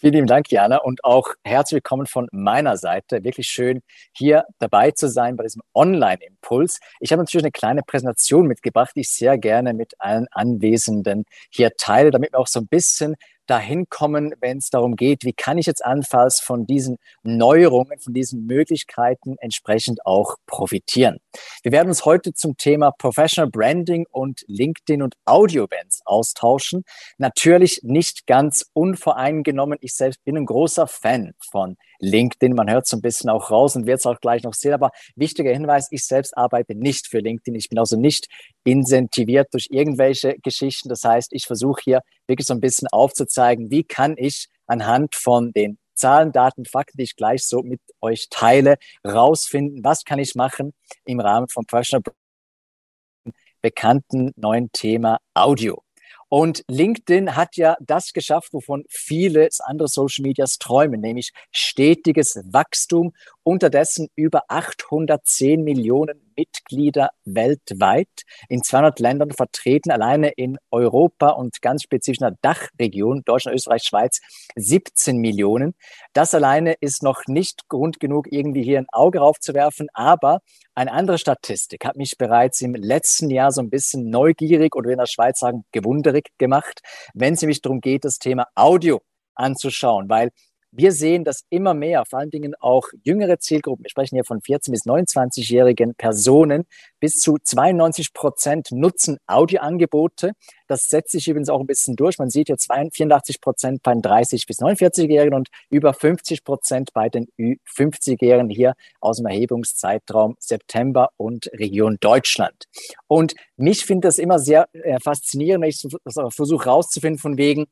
Vielen lieben Dank, Jana, und auch herzlich willkommen von meiner Seite. Wirklich schön, hier dabei zu sein bei diesem Online-Impuls. Ich habe natürlich eine kleine Präsentation mitgebracht, die ich sehr gerne mit allen Anwesenden hier teile, damit wir auch so ein bisschen dahin kommen, wenn es darum geht, wie kann ich jetzt anfalls von diesen Neuerungen, von diesen Möglichkeiten entsprechend auch profitieren. Wir werden uns heute zum Thema Professional Branding und LinkedIn und Audio-Bands austauschen. Natürlich nicht ganz unvoreingenommen. Ich selbst bin ein großer Fan von LinkedIn. Man hört so ein bisschen auch raus und wird es auch gleich noch sehen. Aber wichtiger Hinweis, ich selbst arbeite nicht für LinkedIn. Ich bin also nicht incentiviert durch irgendwelche Geschichten. Das heißt, ich versuche hier wirklich so ein bisschen aufzuzeigen, wie kann ich anhand von den Zahlen, Daten, Fakten, die ich gleich so mit euch teile, rausfinden, was kann ich machen im Rahmen von Professional bekannten neuen Thema Audio. Und LinkedIn hat ja das geschafft, wovon viele andere Social Medias träumen, nämlich stetiges Wachstum, unterdessen über 810 Millionen Mitglieder weltweit, in 200 Ländern vertreten, alleine in Europa und ganz spezifisch in der Dachregion, Deutschland, Österreich, Schweiz, 17 Millionen. Das alleine ist noch nicht Grund genug, irgendwie hier ein Auge raufzuwerfen, aber eine andere Statistik hat mich bereits im letzten Jahr so ein bisschen neugierig oder in der Schweiz sagen, gewunderig gemacht, wenn es nämlich darum geht, das Thema Audio anzuschauen, weil wir sehen, dass immer mehr, vor allen Dingen auch jüngere Zielgruppen, wir sprechen hier von 14 bis 29-jährigen Personen, bis zu 92 Prozent nutzen Audioangebote. Das setzt sich übrigens auch ein bisschen durch. Man sieht hier 84 Prozent bei den 30 bis 49-Jährigen und über 50 Prozent bei den Ü50-Jährigen hier aus dem Erhebungszeitraum September und Region Deutschland. Und mich findet das immer sehr äh, faszinierend, wenn ich versuche herauszufinden von wegen,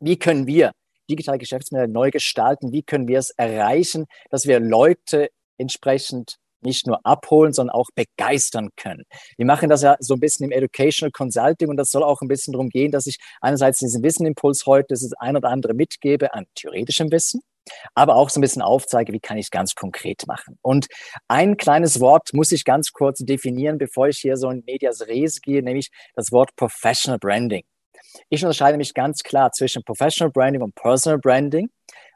wie können wir digitale Geschäftsmodelle neu gestalten? Wie können wir es erreichen, dass wir Leute entsprechend nicht nur abholen, sondern auch begeistern können. Wir machen das ja so ein bisschen im Educational Consulting und das soll auch ein bisschen darum gehen, dass ich einerseits diesen Wissenimpuls heute, das ist ein oder andere mitgebe an theoretischem Wissen, aber auch so ein bisschen aufzeige, wie kann ich es ganz konkret machen. Und ein kleines Wort muss ich ganz kurz definieren, bevor ich hier so in Medias Res gehe, nämlich das Wort Professional Branding. Ich unterscheide mich ganz klar zwischen Professional Branding und Personal Branding.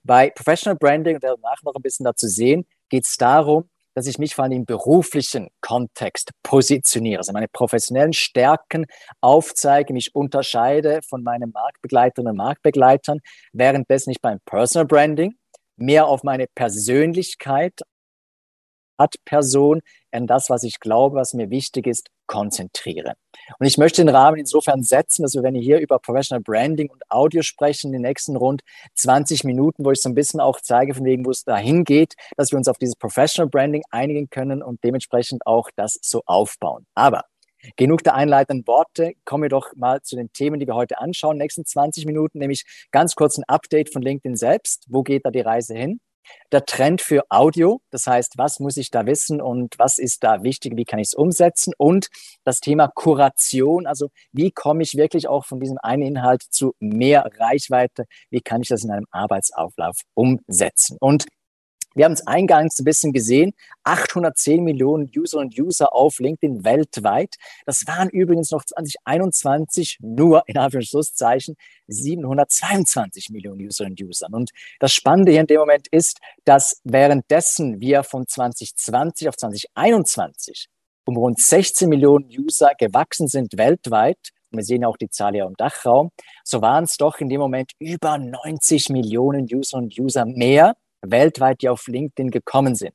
Bei Professional Branding, und danach noch ein bisschen dazu sehen, geht es darum, dass ich mich vor allem im beruflichen Kontext positioniere, also meine professionellen Stärken aufzeige, mich unterscheide von meinen Marktbegleiterinnen und Marktbegleitern, währenddessen ich beim Personal Branding mehr auf meine Persönlichkeit, Art Person, an das, was ich glaube, was mir wichtig ist, konzentriere. Und ich möchte den Rahmen insofern setzen, dass wir, wenn wir hier über Professional Branding und Audio sprechen, in den nächsten rund 20 Minuten, wo ich so ein bisschen auch zeige, von wegen, wo es dahin geht, dass wir uns auf dieses Professional Branding einigen können und dementsprechend auch das so aufbauen. Aber Genug der einleitenden Worte. Kommen wir doch mal zu den Themen, die wir heute anschauen. Nächsten 20 Minuten, nämlich ganz kurz ein Update von LinkedIn selbst. Wo geht da die Reise hin? Der Trend für Audio. Das heißt, was muss ich da wissen und was ist da wichtig? Wie kann ich es umsetzen? Und das Thema Kuration. Also wie komme ich wirklich auch von diesem einen Inhalt zu mehr Reichweite? Wie kann ich das in einem Arbeitsauflauf umsetzen? Und wir haben es eingangs ein bisschen gesehen. 810 Millionen User und User auf LinkedIn weltweit. Das waren übrigens noch 2021 nur in Anführungszeichen 722 Millionen User und Usern. Und das Spannende hier in dem Moment ist, dass währenddessen wir von 2020 auf 2021 um rund 16 Millionen User gewachsen sind weltweit, wir sehen auch die Zahl hier im Dachraum, so waren es doch in dem Moment über 90 Millionen User und User mehr weltweit, die auf LinkedIn gekommen sind.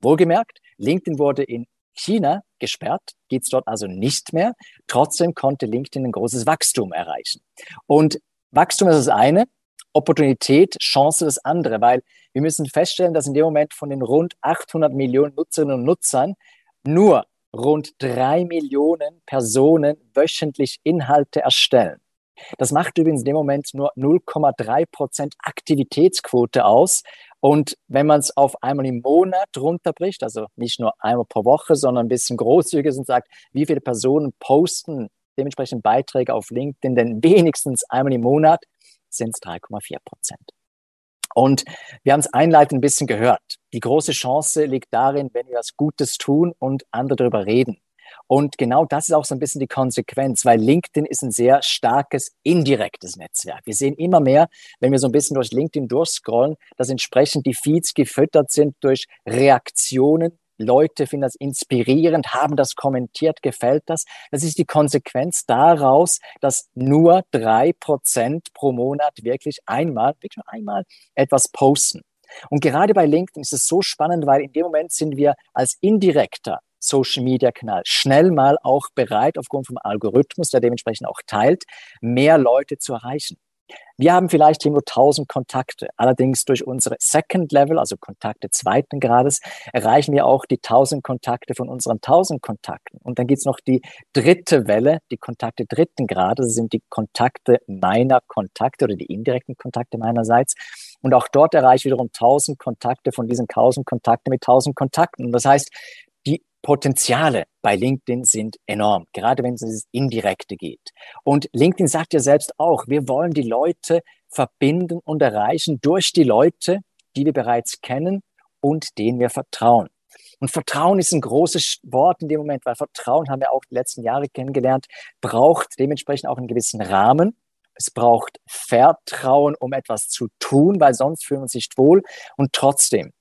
Wohlgemerkt, LinkedIn wurde in China gesperrt, geht es dort also nicht mehr. Trotzdem konnte LinkedIn ein großes Wachstum erreichen. Und Wachstum ist das eine, Opportunität, Chance das andere, weil wir müssen feststellen, dass in dem Moment von den rund 800 Millionen Nutzerinnen und Nutzern nur rund drei Millionen Personen wöchentlich Inhalte erstellen. Das macht übrigens in dem Moment nur 0,3 Prozent Aktivitätsquote aus. Und wenn man es auf einmal im Monat runterbricht, also nicht nur einmal pro Woche, sondern ein bisschen großzügig ist und sagt, wie viele Personen posten dementsprechend Beiträge auf LinkedIn, denn wenigstens einmal im Monat sind es 3,4 Prozent. Und wir haben es einleitend ein bisschen gehört. Die große Chance liegt darin, wenn wir was Gutes tun und andere darüber reden. Und genau das ist auch so ein bisschen die Konsequenz, weil LinkedIn ist ein sehr starkes indirektes Netzwerk. Wir sehen immer mehr, wenn wir so ein bisschen durch LinkedIn durchscrollen, dass entsprechend die Feeds gefüttert sind durch Reaktionen Leute finden das inspirierend, haben das kommentiert, gefällt das. Das ist die Konsequenz daraus, dass nur drei Prozent pro Monat wirklich einmal, wirklich nur einmal etwas posten. Und gerade bei LinkedIn ist es so spannend, weil in dem Moment sind wir als indirekter Social Media Kanal schnell mal auch bereit, aufgrund vom Algorithmus, der dementsprechend auch teilt, mehr Leute zu erreichen. Wir haben vielleicht hier nur 1000 Kontakte. Allerdings durch unsere Second Level, also Kontakte zweiten Grades, erreichen wir auch die 1000 Kontakte von unseren 1000 Kontakten. Und dann gibt's noch die dritte Welle, die Kontakte dritten Grades, das sind die Kontakte meiner Kontakte oder die indirekten Kontakte meinerseits. Und auch dort erreiche ich wiederum 1000 Kontakte von diesen 1000 Kontakten mit 1000 Kontakten. Und das heißt, Potenziale bei LinkedIn sind enorm, gerade wenn es ins Indirekte geht. Und LinkedIn sagt ja selbst auch, wir wollen die Leute verbinden und erreichen durch die Leute, die wir bereits kennen und denen wir vertrauen. Und Vertrauen ist ein großes Wort in dem Moment, weil Vertrauen haben wir auch die letzten Jahre kennengelernt, braucht dementsprechend auch einen gewissen Rahmen. Es braucht Vertrauen, um etwas zu tun, weil sonst fühlen wir uns nicht wohl. Und trotzdem,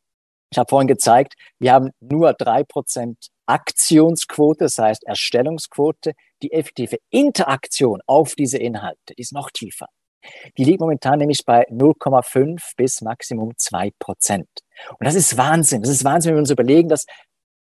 ich habe vorhin gezeigt, wir haben nur drei Prozent Aktionsquote, das heißt Erstellungsquote, die effektive Interaktion auf diese Inhalte, ist noch tiefer. Die liegt momentan nämlich bei 0,5 bis Maximum 2 Prozent. Und das ist Wahnsinn. Das ist Wahnsinn, wenn wir uns überlegen, dass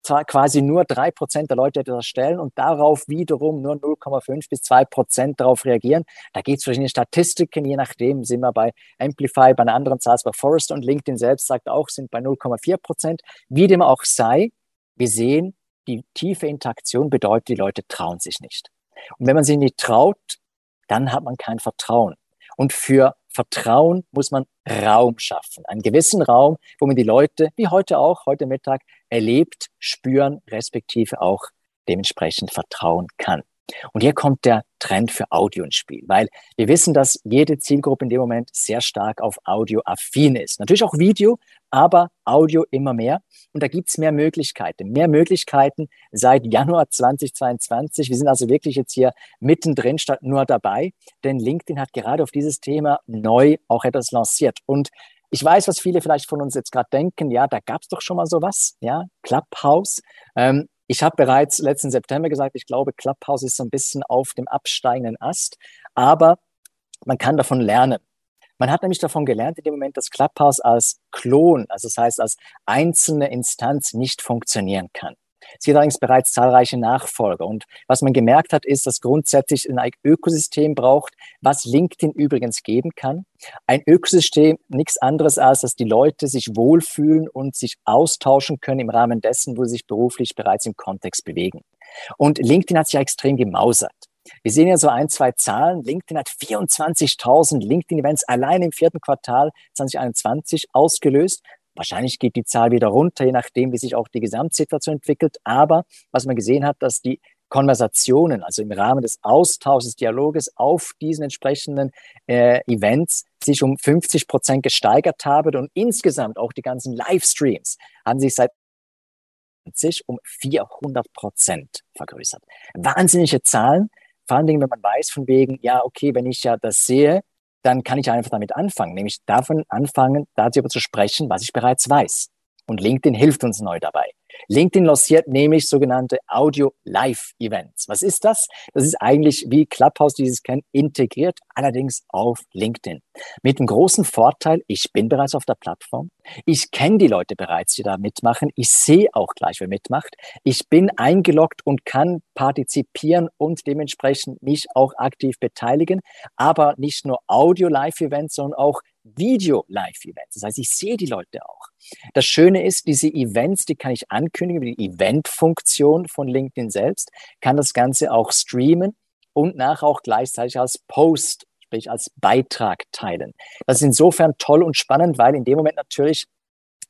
quasi nur drei Prozent der Leute etwas erstellen und darauf wiederum nur 0,5 bis zwei Prozent darauf reagieren. Da gibt es verschiedene Statistiken, je nachdem sind wir bei Amplify, bei einer anderen Zahl bei Forrester und LinkedIn selbst sagt auch, sind bei 0,4 Prozent. Wie dem auch sei, wir sehen, die tiefe Interaktion bedeutet, die Leute trauen sich nicht. Und wenn man sich nicht traut, dann hat man kein Vertrauen. Und für Vertrauen muss man Raum schaffen. Einen gewissen Raum, wo man die Leute, wie heute auch, heute Mittag, erlebt, spüren, respektive auch dementsprechend vertrauen kann. Und hier kommt der Trend für Audio ins Spiel, weil wir wissen, dass jede Zielgruppe in dem Moment sehr stark auf Audio affin ist. Natürlich auch Video, aber Audio immer mehr. Und da gibt's mehr Möglichkeiten. Mehr Möglichkeiten seit Januar 2022. Wir sind also wirklich jetzt hier mittendrin statt nur dabei, denn LinkedIn hat gerade auf dieses Thema neu auch etwas lanciert. Und ich weiß, was viele vielleicht von uns jetzt gerade denken, ja, da gab's doch schon mal sowas, ja, Clubhouse. Ähm, ich habe bereits letzten September gesagt, ich glaube, Clubhouse ist so ein bisschen auf dem absteigenden Ast, aber man kann davon lernen. Man hat nämlich davon gelernt in dem Moment, dass Clubhouse als Klon, also das heißt als einzelne Instanz nicht funktionieren kann. Es gibt allerdings bereits zahlreiche Nachfolger. Und was man gemerkt hat, ist, dass grundsätzlich ein Ökosystem braucht, was LinkedIn übrigens geben kann. Ein Ökosystem, nichts anderes als, dass die Leute sich wohlfühlen und sich austauschen können im Rahmen dessen, wo sie sich beruflich bereits im Kontext bewegen. Und LinkedIn hat sich ja extrem gemausert. Wir sehen ja so ein, zwei Zahlen. LinkedIn hat 24.000 LinkedIn-Events allein im vierten Quartal 2021 ausgelöst. Wahrscheinlich geht die Zahl wieder runter, je nachdem, wie sich auch die Gesamtsituation entwickelt. Aber was man gesehen hat, dass die Konversationen, also im Rahmen des Austauschs, Dialoges auf diesen entsprechenden äh, Events sich um 50 Prozent gesteigert haben und insgesamt auch die ganzen Livestreams haben sich seit sich um 400 Prozent vergrößert. Wahnsinnige Zahlen, vor allen Dingen, wenn man weiß von wegen, ja, okay, wenn ich ja das sehe, dann kann ich einfach damit anfangen, nämlich davon anfangen, darüber zu sprechen, was ich bereits weiß. Und LinkedIn hilft uns neu dabei. LinkedIn lanciert nämlich sogenannte Audio-Live-Events. Was ist das? Das ist eigentlich wie Clubhouse dieses kennt, integriert, allerdings auf LinkedIn. Mit dem großen Vorteil, ich bin bereits auf der Plattform. Ich kenne die Leute bereits, die da mitmachen. Ich sehe auch gleich, wer mitmacht. Ich bin eingeloggt und kann partizipieren und dementsprechend mich auch aktiv beteiligen. Aber nicht nur Audio-Live-Events, sondern auch Video-Live-Events. Das heißt, ich sehe die Leute auch. Das Schöne ist, diese Events, die kann ich ankündigen, die Event-Funktion von LinkedIn selbst, kann das Ganze auch streamen und nachher auch gleichzeitig als Post, sprich als Beitrag teilen. Das ist insofern toll und spannend, weil in dem Moment natürlich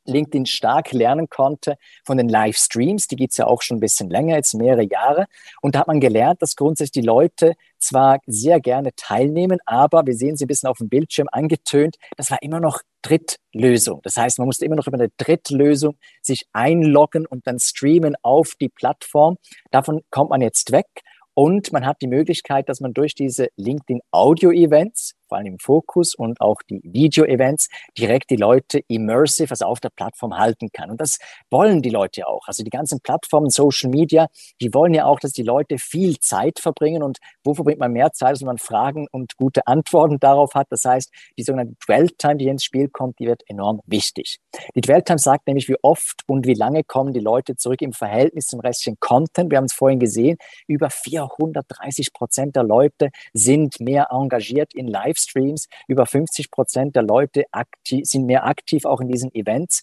LinkedIn stark lernen konnte von den Livestreams. Die gibt's ja auch schon ein bisschen länger, jetzt mehrere Jahre. Und da hat man gelernt, dass grundsätzlich die Leute zwar sehr gerne teilnehmen, aber wir sehen sie ein bisschen auf dem Bildschirm angetönt, das war immer noch Drittlösung. Das heißt, man musste immer noch über eine Drittlösung sich einloggen und dann streamen auf die Plattform. Davon kommt man jetzt weg. Und man hat die Möglichkeit, dass man durch diese LinkedIn Audio Events vor allem im Fokus und auch die Video-Events direkt die Leute immersive, also auf der Plattform halten kann. Und das wollen die Leute auch. Also die ganzen Plattformen, Social Media, die wollen ja auch, dass die Leute viel Zeit verbringen. Und wo verbringt man mehr Zeit, als man Fragen und gute Antworten darauf hat? Das heißt, die sogenannte Dwell-Time, die ins Spiel kommt, die wird enorm wichtig. Die Dwell-Time sagt nämlich, wie oft und wie lange kommen die Leute zurück im Verhältnis zum restlichen Content. Wir haben es vorhin gesehen, über 430 Prozent der Leute sind mehr engagiert in Live Livestreams. Über 50 Prozent der Leute aktiv, sind mehr aktiv auch in diesen Events.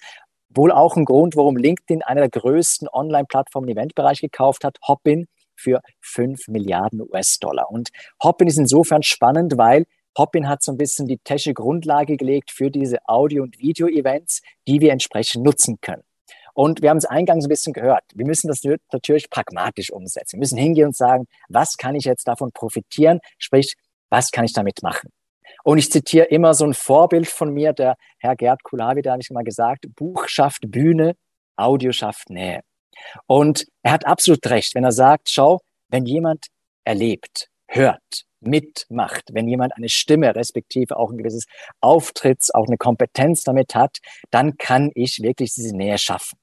Wohl auch ein Grund, warum LinkedIn einer der größten Online-Plattformen im Eventbereich gekauft hat, Hopin, für 5 Milliarden US-Dollar. Und Hopin ist insofern spannend, weil Hopin hat so ein bisschen die technische Grundlage gelegt für diese Audio- und Video-Events, die wir entsprechend nutzen können. Und wir haben es eingangs ein bisschen gehört. Wir müssen das natürlich pragmatisch umsetzen. Wir müssen hingehen und sagen, was kann ich jetzt davon profitieren? Sprich, was kann ich damit machen? Und ich zitiere immer so ein Vorbild von mir, der Herr Gerd Kulawi, der hat ich mal gesagt, Buch schafft Bühne, Audio schafft Nähe. Und er hat absolut recht, wenn er sagt, schau, wenn jemand erlebt, hört, mitmacht, wenn jemand eine Stimme, respektive auch ein gewisses Auftritts, auch eine Kompetenz damit hat, dann kann ich wirklich diese Nähe schaffen.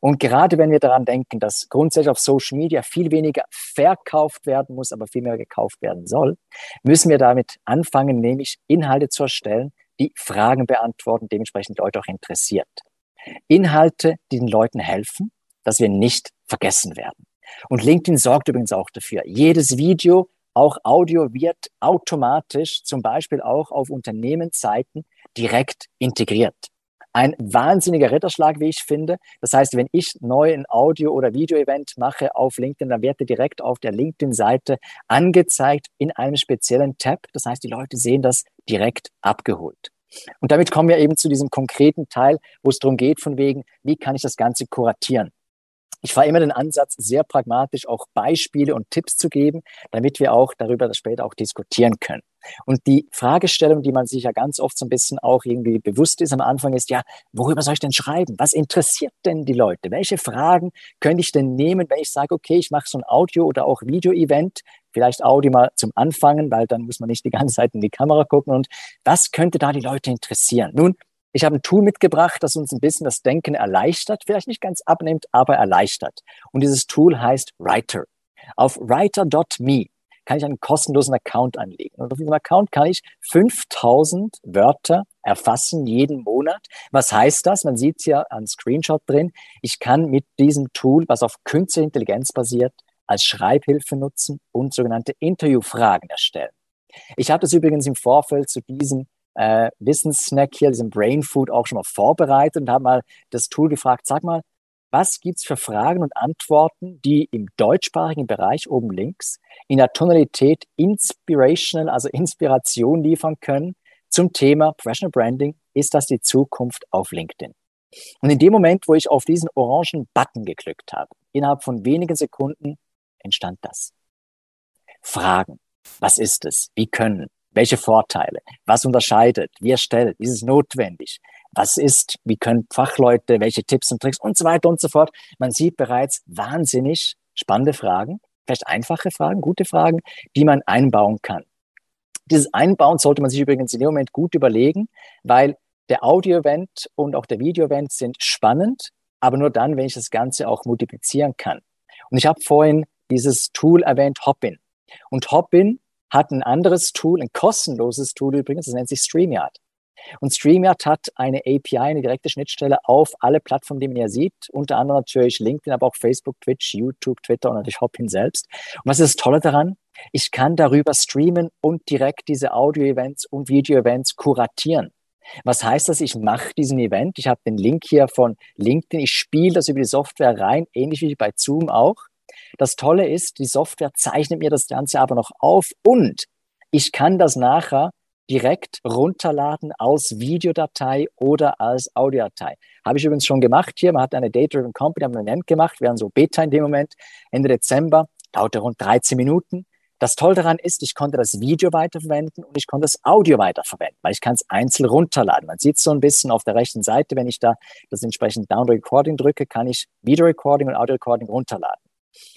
Und gerade wenn wir daran denken, dass grundsätzlich auf Social Media viel weniger verkauft werden muss, aber viel mehr gekauft werden soll, müssen wir damit anfangen, nämlich Inhalte zu erstellen, die Fragen beantworten, dementsprechend Leute auch interessiert. Inhalte, die den Leuten helfen, dass wir nicht vergessen werden. Und LinkedIn sorgt übrigens auch dafür. Jedes Video, auch Audio wird automatisch zum Beispiel auch auf Unternehmensseiten direkt integriert ein wahnsinniger Ritterschlag, wie ich finde. Das heißt, wenn ich neu ein Audio- oder Video-Event mache auf LinkedIn, dann wird er direkt auf der LinkedIn-Seite angezeigt in einem speziellen Tab. Das heißt, die Leute sehen das direkt abgeholt. Und damit kommen wir eben zu diesem konkreten Teil, wo es darum geht, von wegen, wie kann ich das Ganze kuratieren? Ich fahre immer den Ansatz, sehr pragmatisch auch Beispiele und Tipps zu geben, damit wir auch darüber später auch diskutieren können. Und die Fragestellung, die man sich ja ganz oft so ein bisschen auch irgendwie bewusst ist am Anfang, ist ja, worüber soll ich denn schreiben? Was interessiert denn die Leute? Welche Fragen könnte ich denn nehmen, wenn ich sage, okay, ich mache so ein Audio- oder auch Video-Event, vielleicht Audio mal zum Anfangen, weil dann muss man nicht die ganze Zeit in die Kamera gucken. Und was könnte da die Leute interessieren? Nun, ich habe ein Tool mitgebracht, das uns ein bisschen das Denken erleichtert, vielleicht nicht ganz abnimmt, aber erleichtert. Und dieses Tool heißt Writer. Auf writer.me kann ich einen kostenlosen Account anlegen. Und auf diesem Account kann ich 5000 Wörter erfassen jeden Monat. Was heißt das? Man sieht es ja an Screenshot drin. Ich kann mit diesem Tool, was auf künstliche Intelligenz basiert, als Schreibhilfe nutzen und sogenannte Interviewfragen erstellen. Ich habe das übrigens im Vorfeld zu diesem äh, Wissenssnack hier, diesem Brain Food auch schon mal vorbereitet und habe mal das Tool gefragt, sag mal, was gibt's für Fragen und Antworten, die im deutschsprachigen Bereich oben links in der Tonalität inspirational, also Inspiration liefern können zum Thema Professional Branding? Ist das die Zukunft auf LinkedIn? Und in dem Moment, wo ich auf diesen orangen Button geklickt habe, innerhalb von wenigen Sekunden entstand das. Fragen. Was ist es? Wie können? Welche Vorteile? Was unterscheidet? Wie erstellt? Ist es notwendig? Was ist? Wie können Fachleute? Welche Tipps und Tricks? Und so weiter und so fort. Man sieht bereits wahnsinnig spannende Fragen, vielleicht einfache Fragen, gute Fragen, die man einbauen kann. Dieses Einbauen sollte man sich übrigens in dem Moment gut überlegen, weil der Audio-Event und auch der Video-Event sind spannend, aber nur dann, wenn ich das Ganze auch multiplizieren kann. Und ich habe vorhin dieses Tool erwähnt, Hopin. Und Hopin hat ein anderes Tool, ein kostenloses Tool übrigens, das nennt sich StreamYard. Und StreamYard hat eine API, eine direkte Schnittstelle auf alle Plattformen, die man hier sieht, unter anderem natürlich LinkedIn, aber auch Facebook, Twitch, YouTube, Twitter und natürlich Hopin selbst. Und was ist das Tolle daran? Ich kann darüber streamen und direkt diese Audio-Events und Video-Events kuratieren. Was heißt das? Ich mache diesen Event. Ich habe den Link hier von LinkedIn. Ich spiele das über die Software rein, ähnlich wie bei Zoom auch. Das Tolle ist, die Software zeichnet mir das Ganze aber noch auf und ich kann das nachher direkt runterladen als Videodatei oder als Audiodatei. Habe ich übrigens schon gemacht hier. Man hat eine Data-Driven Company, haben wir einen Event gemacht. Wir haben so Beta in dem Moment, Ende Dezember. Dauerte rund 13 Minuten. Das Tolle daran ist, ich konnte das Video weiterverwenden und ich konnte das Audio weiterverwenden, weil ich kann es einzeln runterladen. Man sieht es so ein bisschen auf der rechten Seite, wenn ich da das entsprechende Down Recording drücke, kann ich Video Recording und Audio Recording runterladen.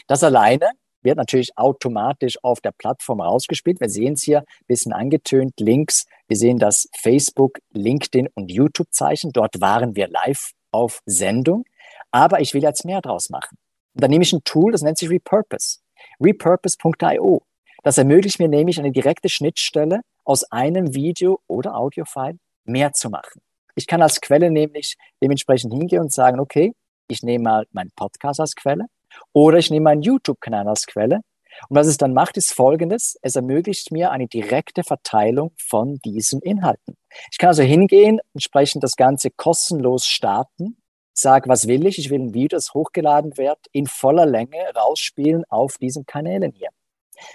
Das alleine wird natürlich automatisch auf der Plattform rausgespielt. Wir sehen es hier ein bisschen angetönt links. Wir sehen das Facebook, LinkedIn und YouTube-Zeichen. Dort waren wir live auf Sendung. Aber ich will jetzt mehr draus machen. Und dann nehme ich ein Tool, das nennt sich Repurpose. Repurpose.io. Das ermöglicht mir nämlich eine direkte Schnittstelle aus einem Video oder Audiofile mehr zu machen. Ich kann als Quelle nämlich dementsprechend hingehen und sagen, okay, ich nehme mal meinen Podcast als Quelle oder ich nehme meinen YouTube-Kanal als Quelle. Und was es dann macht, ist Folgendes. Es ermöglicht mir eine direkte Verteilung von diesen Inhalten. Ich kann also hingehen, entsprechend das Ganze kostenlos starten, sage, was will ich? Ich will ein Video, das hochgeladen wird, in voller Länge rausspielen auf diesen Kanälen hier.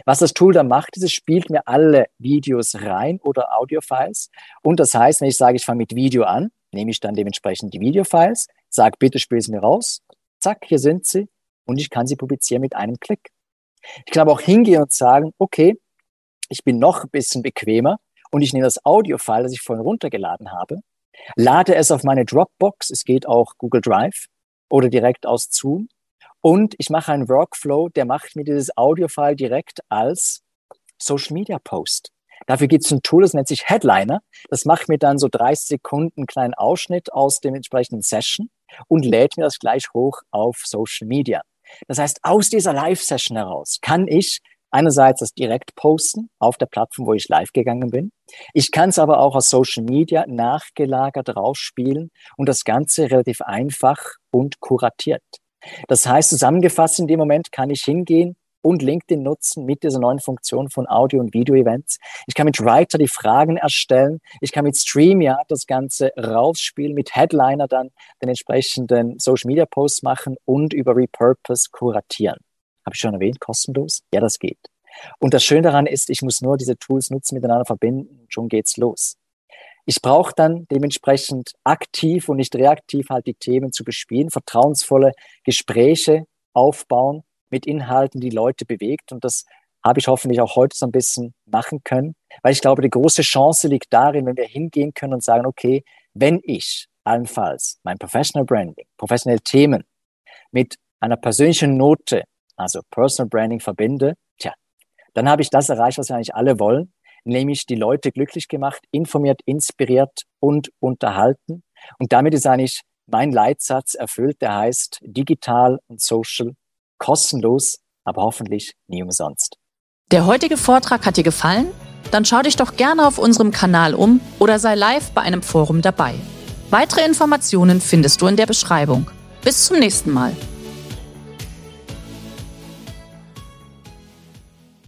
Was das Tool dann macht, ist, es spielt mir alle Videos rein oder Audiofiles. Und das heißt, wenn ich sage, ich fange mit Video an, nehme ich dann dementsprechend die Videofiles, sage, bitte spiel es mir raus. Zack, hier sind sie. Und ich kann sie publizieren mit einem Klick. Ich kann aber auch hingehen und sagen, okay, ich bin noch ein bisschen bequemer und ich nehme das Audiofile, das ich vorhin runtergeladen habe, lade es auf meine Dropbox, es geht auch Google Drive oder direkt aus Zoom und ich mache einen Workflow, der macht mir dieses Audiofile direkt als Social Media Post. Dafür gibt es ein Tool, das nennt sich Headliner. Das macht mir dann so 30 Sekunden einen kleinen Ausschnitt aus dem entsprechenden Session und lädt mir das gleich hoch auf Social Media. Das heißt, aus dieser Live-Session heraus kann ich einerseits das direkt posten auf der Plattform, wo ich live gegangen bin. Ich kann es aber auch aus Social Media nachgelagert rausspielen und das Ganze relativ einfach und kuratiert. Das heißt, zusammengefasst in dem Moment kann ich hingehen und LinkedIn nutzen mit dieser neuen Funktion von Audio- und Video-Events. Ich kann mit Writer die Fragen erstellen. Ich kann mit StreamYard das Ganze rausspielen, mit Headliner dann den entsprechenden Social-Media-Posts machen und über Repurpose kuratieren. Habe ich schon erwähnt, kostenlos? Ja, das geht. Und das Schöne daran ist, ich muss nur diese Tools nutzen, miteinander verbinden, schon geht's los. Ich brauche dann dementsprechend aktiv und nicht reaktiv halt die Themen zu bespielen, vertrauensvolle Gespräche aufbauen mit Inhalten, die Leute bewegt. Und das habe ich hoffentlich auch heute so ein bisschen machen können, weil ich glaube, die große Chance liegt darin, wenn wir hingehen können und sagen, okay, wenn ich allenfalls mein Professional Branding, professionelle Themen mit einer persönlichen Note, also Personal Branding verbinde, tja, dann habe ich das erreicht, was wir eigentlich alle wollen, nämlich die Leute glücklich gemacht, informiert, inspiriert und unterhalten. Und damit ist eigentlich mein Leitsatz erfüllt, der heißt digital und social kostenlos, aber hoffentlich nie umsonst. Der heutige Vortrag hat dir gefallen? Dann schau dich doch gerne auf unserem Kanal um oder sei live bei einem Forum dabei. Weitere Informationen findest du in der Beschreibung. Bis zum nächsten Mal.